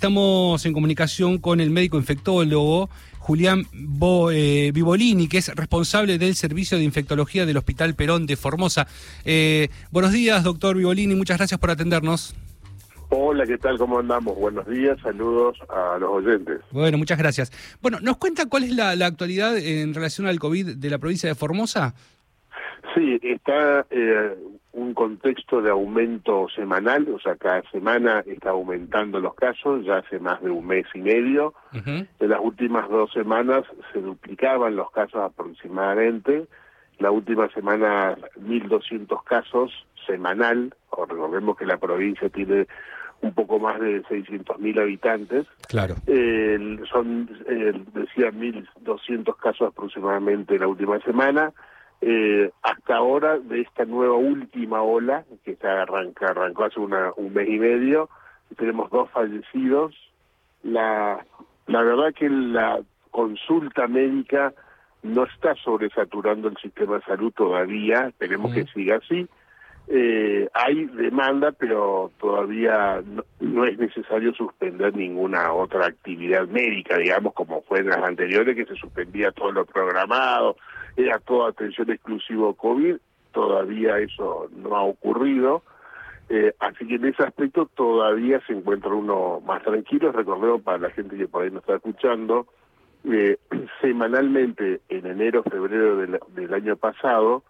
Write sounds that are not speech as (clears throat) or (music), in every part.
Estamos en comunicación con el médico infectólogo Julián eh, Vivolini, que es responsable del servicio de infectología del Hospital Perón de Formosa. Eh, buenos días, doctor Vivolini, muchas gracias por atendernos. Hola, ¿qué tal? ¿Cómo andamos? Buenos días, saludos a los oyentes. Bueno, muchas gracias. Bueno, ¿nos cuenta cuál es la, actualidad en relación al COVID de la provincia de Formosa? Sí, está eh, un contexto de aumento semanal, o sea, cada semana está aumentando los casos, ya hace más de un mes y medio. En las últimas dos semanas se duplicaban los casos aproximadamente. La última semana, 1.200 casos semanal. O recordemos que la provincia tiene un poco más de 600.000 habitantes. Claro. son, eh, decía, 1.200 casos aproximadamente la última semana. Eh, hasta ahora de esta nueva última ola que está arranca, arrancó hace una, un mes y medio tenemos dos fallecidos. La la verdad que la consulta médica no está sobresaturando el sistema de salud todavía esperemos que siga así. Eh, hay demanda pero todavía no, no, es necesario suspender ninguna otra actividad médica digamos como fue en las anteriores que se suspendía todo lo programado era toda atención exclusivo COVID, todavía eso no ha ocurrido, eh, así que en ese aspecto todavía se encuentra uno más tranquilo, recordemos para la gente que por ahí nos está escuchando, eh, (clears throat) semanalmente en enero, febrero del, año pasado,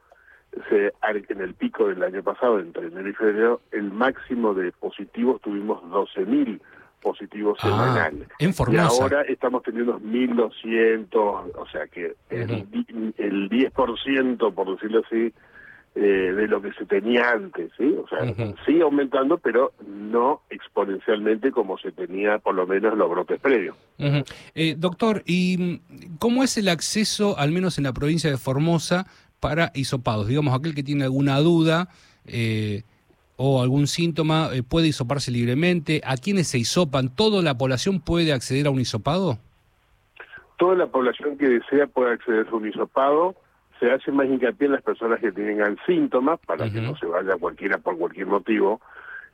se, en el pico del año pasado, entre enero y febrero, el máximo de positivos tuvimos 12.000 positivos ah, semanales. En Y ahora estamos teniendo 1.200, o sea que el, el 10%, por decirlo así, eh, de lo que se tenía antes, ¿sí? O sea, sigue aumentando, pero no exponencialmente como se tenía por lo menos los brotes previos. eh, doctor, ¿y cómo es el acceso, al menos en la provincia de Formosa, para hisopados? Digamos, aquel que tiene alguna duda... Eh, o algún síntoma eh, puede hisoparse libremente? ¿A quiénes se hisopan? ¿Toda la población puede acceder a un hisopado? Toda la población que desea puede acceder a un hisopado. Se hace más hincapié en las personas que tengan síntomas para que no se vaya cualquiera por cualquier motivo.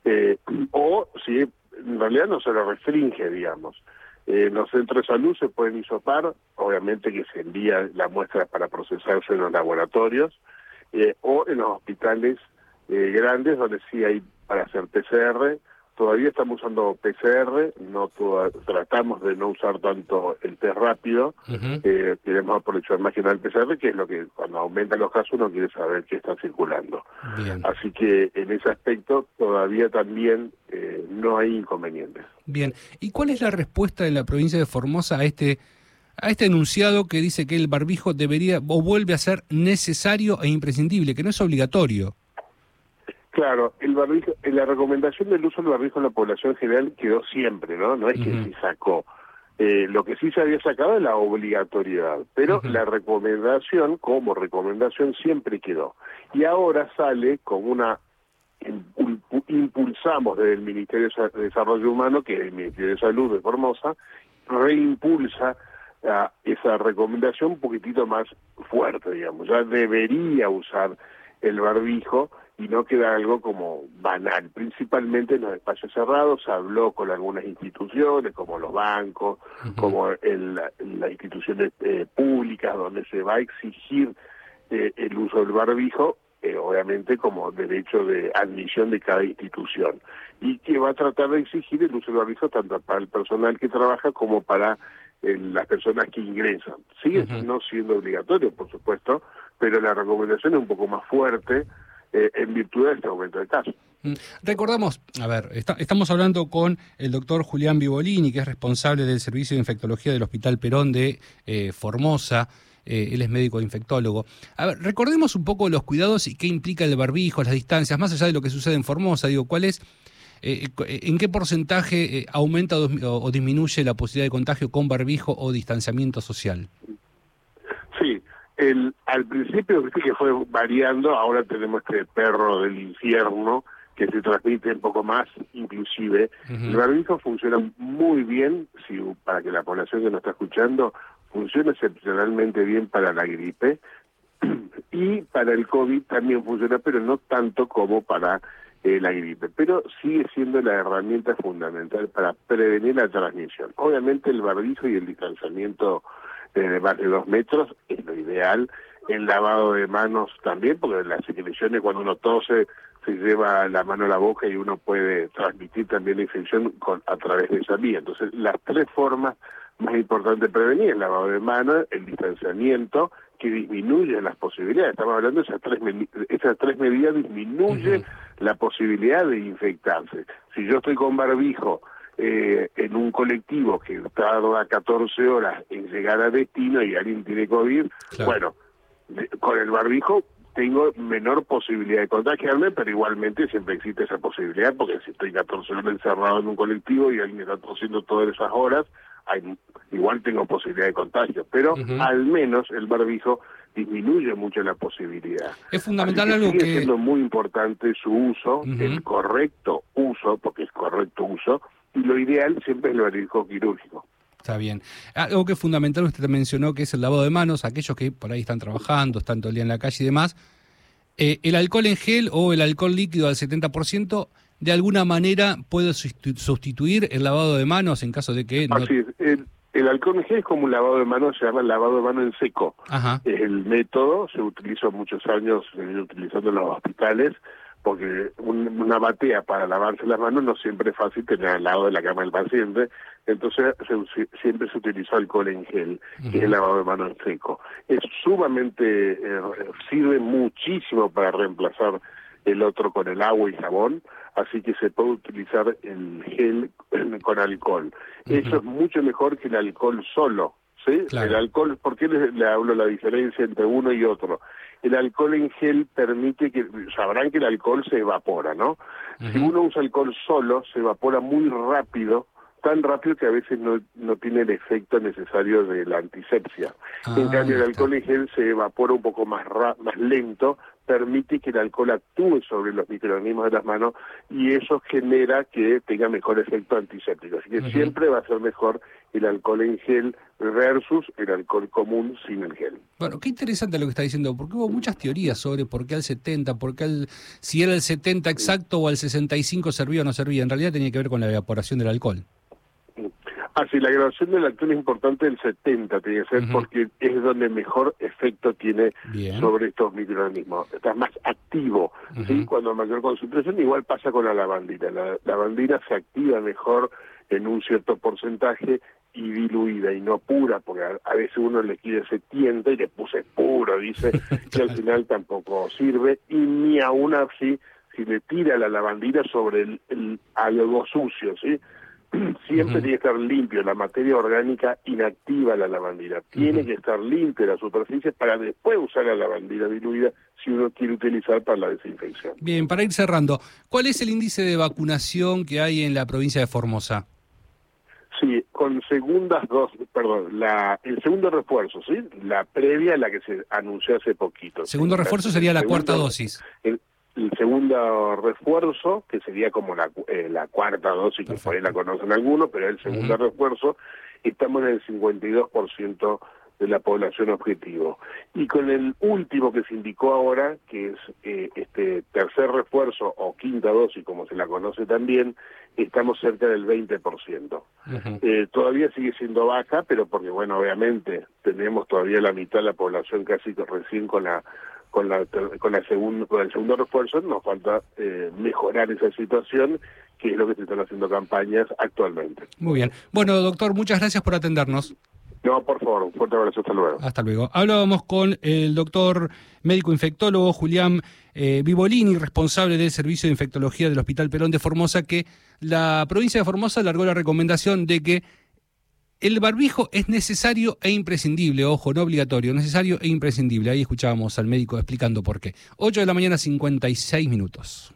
Eh, o si en realidad no se lo restringe, digamos. Eh, en los centros de salud se pueden hisopar, obviamente que se envía la muestra para procesarse en los laboratorios, o en los hospitales eh, grandes donde sí hay para hacer PCR. Todavía estamos usando PCR, no tratamos de no usar tanto el test rápido, eh, queremos aprovechar más que nada el PCR, que es lo que cuando aumentan los casos uno quiere saber qué está circulando. Así que en ese aspecto todavía también eh, no hay inconvenientes. Bien, ¿y cuál es la respuesta de la provincia de Formosa a este a este enunciado que dice que el barbijo debería o vuelve a ser necesario e imprescindible, que no es obligatorio? Claro, el barbijo, la recomendación del uso del barbijo en la población general quedó siempre, ¿no? No es que se sacó. Eh, lo que sí se había sacado es la obligatoriedad, pero la recomendación, como recomendación, siempre quedó. Y ahora sale como una impulsamos desde el Ministerio de Desarrollo Humano, que es el Ministerio de Salud de Formosa, reimpulsa esa recomendación un poquitito más fuerte, digamos. Ya debería usar el barbijo y no queda algo como banal. Principalmente en los espacios cerrados se habló con algunas instituciones, como los bancos, como en las instituciones eh, públicas, donde se va a exigir eh, el uso del barbijo, eh, obviamente como derecho de admisión de cada institución, y que va a tratar de exigir el uso del barbijo tanto para el personal que trabaja como para las personas que ingresan. Sigue no siendo obligatorio, por supuesto, pero la recomendación es un poco más fuerte eh, en virtud de este aumento de casos. Mm. Recordamos, a ver, estamos hablando con el doctor Julián Vivolini, que es responsable del Servicio de Infectología del Hospital Perón de eh, Formosa. Eh, él es médico infectólogo. A ver, recordemos un poco los cuidados y qué implica el barbijo, las distancias, más allá de lo que sucede en Formosa. Digo, ¿cuál es, en qué porcentaje aumenta o disminuye la posibilidad de contagio con barbijo o distanciamiento social? El, al principio viste que fue variando, ahora tenemos este perro del infierno que se transmite un poco más, inclusive. El barbijo funciona muy bien, si para que la población que nos está escuchando, funciona excepcionalmente bien para la gripe (clears throat) y para el COVID también funciona, pero no tanto como para eh, la gripe, pero sigue siendo la herramienta fundamental para prevenir la transmisión. Obviamente el barbijo y el distanciamiento de más de dos metros es lo ideal, el lavado de manos también, porque las secreciones cuando uno tose se lleva la mano a la boca y uno puede transmitir también la infección con, a través de esa vía. Entonces las tres formas más importantes de prevenir, el lavado de manos, el distanciamiento que disminuye las posibilidades. Estamos hablando de esas tres, esas tres medidas disminuyen la posibilidad de infectarse. Si yo estoy con barbijo eh, en un colectivo que tarda 14 horas en llegar a destino y alguien tiene COVID, bueno, con el barbijo tengo menor posibilidad de contagiarme, pero igualmente siempre existe esa posibilidad, porque si estoy 14 horas encerrado en un colectivo y alguien está tosiendo todas esas horas, hay, igual tengo posibilidad de contagio, pero al menos el barbijo disminuye mucho la posibilidad. Es fundamental algo sigue siendo muy importante su uso, el correcto uso, porque es correcto uso, y lo ideal siempre es el barbijo quirúrgico. Está bien. Algo que es fundamental, usted mencionó, que es el lavado de manos, aquellos que por ahí están trabajando, están todo el día en la calle y demás. Eh, el alcohol en gel o el alcohol líquido al 70% de alguna manera puede sustituir el lavado de manos en caso de que... No... Así es. El, alcohol en gel es como un lavado de manos, se llama lavado de manos en seco. Es el método, se utilizó muchos años, se viene utilizando en los hospitales, porque una batea para lavarse las manos no siempre es fácil tener al lado de la cama del paciente, entonces siempre se utilizó alcohol en gel, que es el lavado de manos en seco. Es sumamente, eh, sirve muchísimo para reemplazar el otro con el agua y jabón, así que se puede utilizar el gel con alcohol. Eso es mucho mejor que el alcohol solo, ¿sí? El alcohol, ¿por qué le, hablo la diferencia entre uno y otro? El alcohol en gel permite que, sabrán que el alcohol se evapora, ¿no? Si uno usa alcohol solo, se evapora muy rápido tan rápido que a veces no, no tiene el efecto necesario de la antisepsia. en ah, cambio, el alcohol en gel se evapora un poco más, más lento, permite que el alcohol actúe sobre los microorganismos de las manos y eso genera que tenga mejor efecto antiséptico. Así que siempre va a ser mejor el alcohol en gel versus el alcohol común sin el gel. Bueno, qué interesante lo que está diciendo, porque hubo muchas teorías sobre por qué al 70, por qué al, si era el 70 exacto o al 65 servía o no servía. En realidad tenía que ver con la evaporación del alcohol. Ah, sí, la grabación del alcohol es importante el 70, tiene que ser, porque es donde mejor efecto tiene sobre estos microorganismos. Estás más activo, ¿sí? Cuando mayor concentración, igual pasa con la lavandina. La lavandina se activa mejor en un cierto porcentaje y diluida y no pura, porque a, veces uno le quiere se tienta y le puse puro, dice, (laughs) que al final tampoco sirve, y ni aún así si le tira la lavandina sobre el, el algo sucio, ¿sí? (clears throat) siempre tiene que estar limpio, la materia orgánica inactiva la lavandina. Tiene que estar limpia la superficie para después usar la lavandina diluida si uno quiere utilizar para la desinfección. Bien, para ir cerrando, ¿cuál es el índice de vacunación que hay en la provincia de Formosa? Sí, con segundas dos, perdón, la, el segundo refuerzo, ¿sí? La previa, la que se anunció hace poquito. Segundo refuerzo sería la cuarta dosis el segundo refuerzo, que sería como la, eh, la cuarta dosis, que por ahí la conocen algunos, pero el segundo refuerzo, estamos en el 52% de la población objetivo. Y con el último que se indicó ahora, que es eh, este tercer refuerzo o quinta dosis, como se la conoce también, estamos cerca del 20%. eh, todavía sigue siendo baja, pero porque, bueno, obviamente tenemos todavía la mitad de la población casi recién con la con la con la segundo con el segundo refuerzo nos falta eh, mejorar esa situación que es lo que se están haciendo campañas actualmente. Muy bien. Bueno, doctor, muchas gracias por atendernos. No, por favor, un fuerte abrazo, hasta luego. Hasta luego. Hablábamos con el doctor médico infectólogo Julián eh, Vivolini, responsable del Servicio de Infectología del Hospital Perón de Formosa, que la provincia de Formosa largó la recomendación de que el barbijo es necesario e imprescindible, ojo, no obligatorio, necesario e imprescindible. Ahí escuchábamos al médico explicando por qué. 8 de la mañana, 56 minutos.